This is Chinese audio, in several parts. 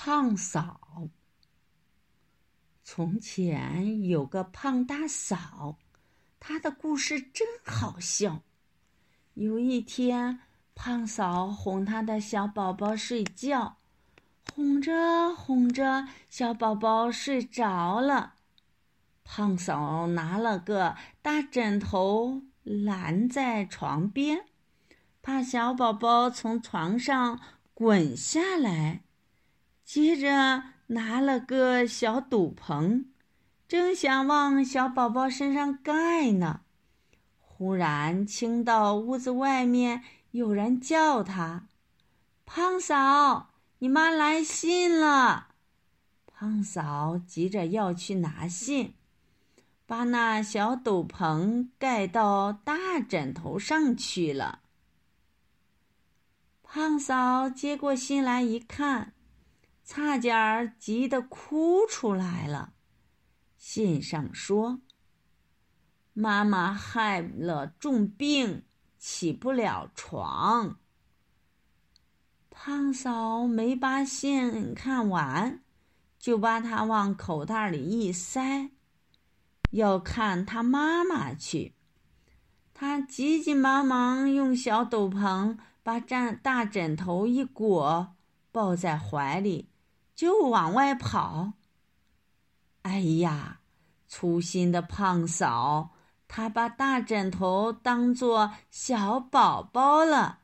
胖嫂。从前有个胖大嫂，她的故事真好笑。有一天，胖嫂哄她的小宝宝睡觉，哄着哄着，小宝宝睡着了。胖嫂拿了个大枕头拦在床边，怕小宝宝从床上滚下来。接着拿了个小斗篷，正想往小宝宝身上盖呢，忽然听到屋子外面有人叫他：“胖嫂，你妈来信了。”胖嫂急着要去拿信，把那小斗篷盖到大枕头上去了。胖嫂接过信来一看。差点儿急得哭出来了。信上说：“妈妈害了重病，起不了床。”胖嫂没把信看完，就把它往口袋里一塞，要看他妈妈去。他急急忙忙用小斗篷把枕大枕头一裹，抱在怀里。就往外跑。哎呀，粗心的胖嫂，她把大枕头当做小宝宝了。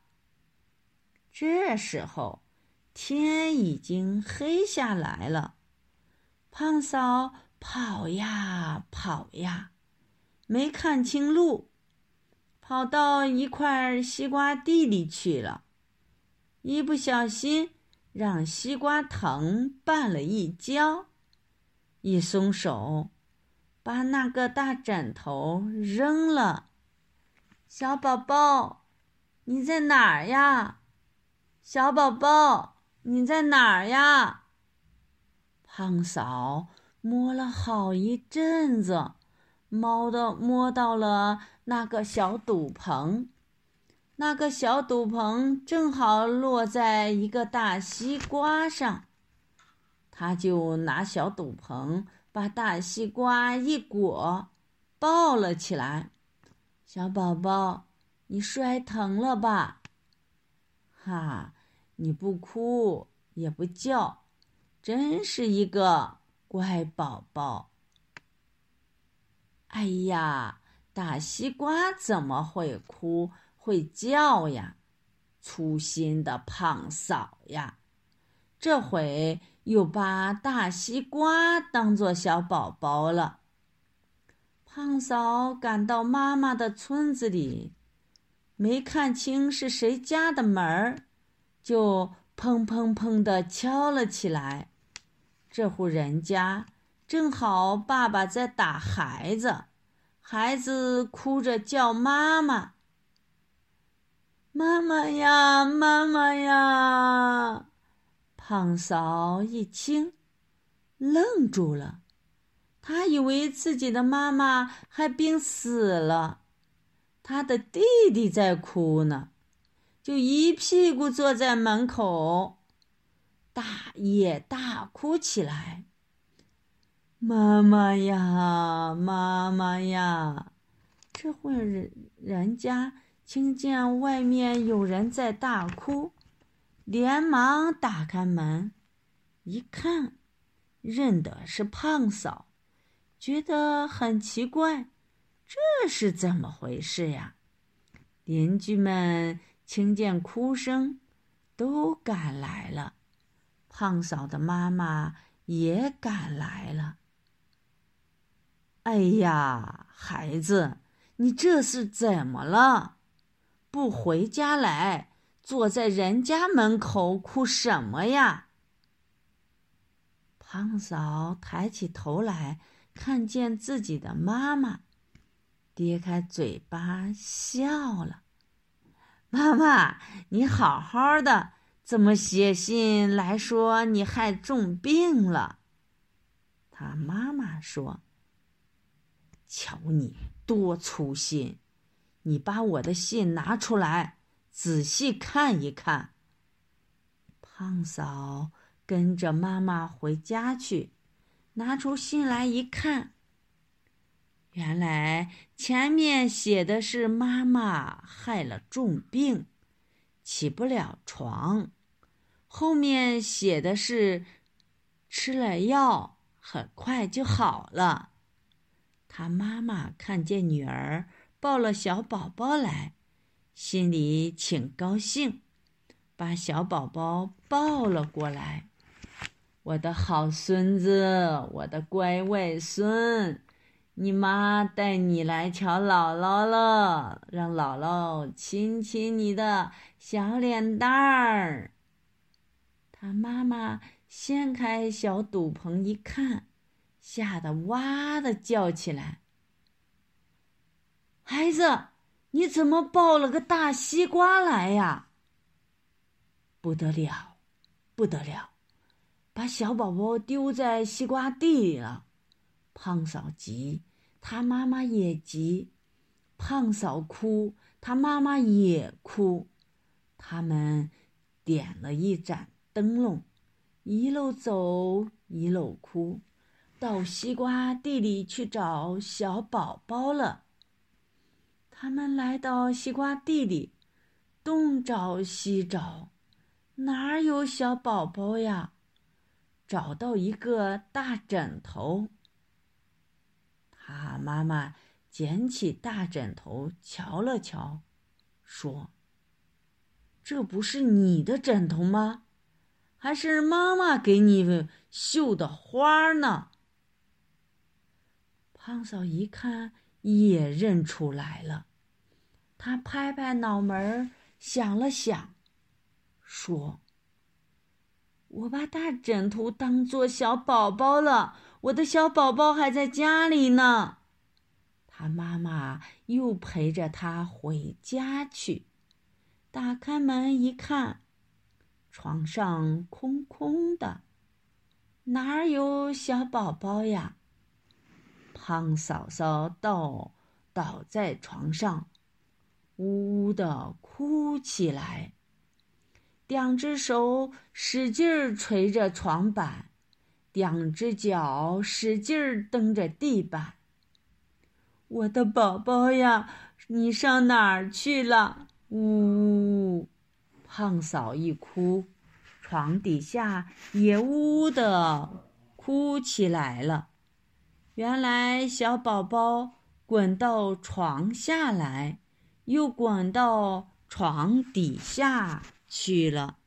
这时候，天已经黑下来了。胖嫂跑呀跑呀，没看清路，跑到一块西瓜地里去了，一不小心。让西瓜藤绊了一跤，一松手，把那个大枕头扔了。小宝宝，你在哪儿呀？小宝宝，你在哪儿呀？胖嫂摸了好一阵子，猫的摸到了那个小斗篷。那个小斗篷正好落在一个大西瓜上，他就拿小斗篷把大西瓜一裹，抱了起来。小宝宝，你摔疼了吧？哈，你不哭也不叫，真是一个乖宝宝。哎呀，大西瓜怎么会哭？会叫呀，粗心的胖嫂呀！这回又把大西瓜当做小宝宝了。胖嫂赶到妈妈的村子里，没看清是谁家的门儿，就砰砰砰的敲了起来。这户人家正好爸爸在打孩子，孩子哭着叫妈妈。妈妈呀，妈妈呀！胖嫂一听，愣住了。他以为自己的妈妈还病死了，他的弟弟在哭呢，就一屁股坐在门口，大也大哭起来。妈妈呀，妈妈呀！这会人人家。听见外面有人在大哭，连忙打开门，一看，认得是胖嫂，觉得很奇怪，这是怎么回事呀？邻居们听见哭声，都赶来了，胖嫂的妈妈也赶来了。哎呀，孩子，你这是怎么了？不回家来，坐在人家门口哭什么呀？胖嫂抬起头来，看见自己的妈妈，咧开嘴巴笑了。妈妈，你好好的，怎么写信来说你害重病了？他妈妈说：“瞧你多粗心。”你把我的信拿出来，仔细看一看。胖嫂跟着妈妈回家去，拿出信来一看，原来前面写的是妈妈害了重病，起不了床，后面写的是吃了药很快就好了。他妈妈看见女儿抱了小宝宝来，心里挺高兴，把小宝宝抱了过来。我的好孙子，我的乖外孙，你妈带你来瞧姥姥了，让姥姥亲亲你的小脸蛋儿。他妈妈掀开小斗篷一看。吓得哇的叫起来！孩子，你怎么抱了个大西瓜来呀？不得了，不得了，把小宝宝丢在西瓜地里了。胖嫂急，他妈妈也急。胖嫂哭，他妈妈也哭。他们点了一盏灯笼，一路走，一路哭。到西瓜地里去找小宝宝了。他们来到西瓜地里，东找西找，哪有小宝宝呀？找到一个大枕头。他妈妈捡起大枕头瞧了瞧，说：“这不是你的枕头吗？还是妈妈给你绣的花呢？”胖嫂一看，也认出来了。他拍拍脑门，想了想，说：“我把大枕头当做小宝宝了，我的小宝宝还在家里呢。”他妈妈又陪着他回家去。打开门一看，床上空空的，哪儿有小宝宝呀？胖嫂嫂倒倒在床上，呜呜的哭起来，两只手使劲儿捶着床板，两只脚使劲儿蹬着地板。我的宝宝呀，你上哪儿去了？呜呜！胖嫂一哭，床底下也呜呜的哭起来了。原来小宝宝滚到床下来，又滚到床底下去了。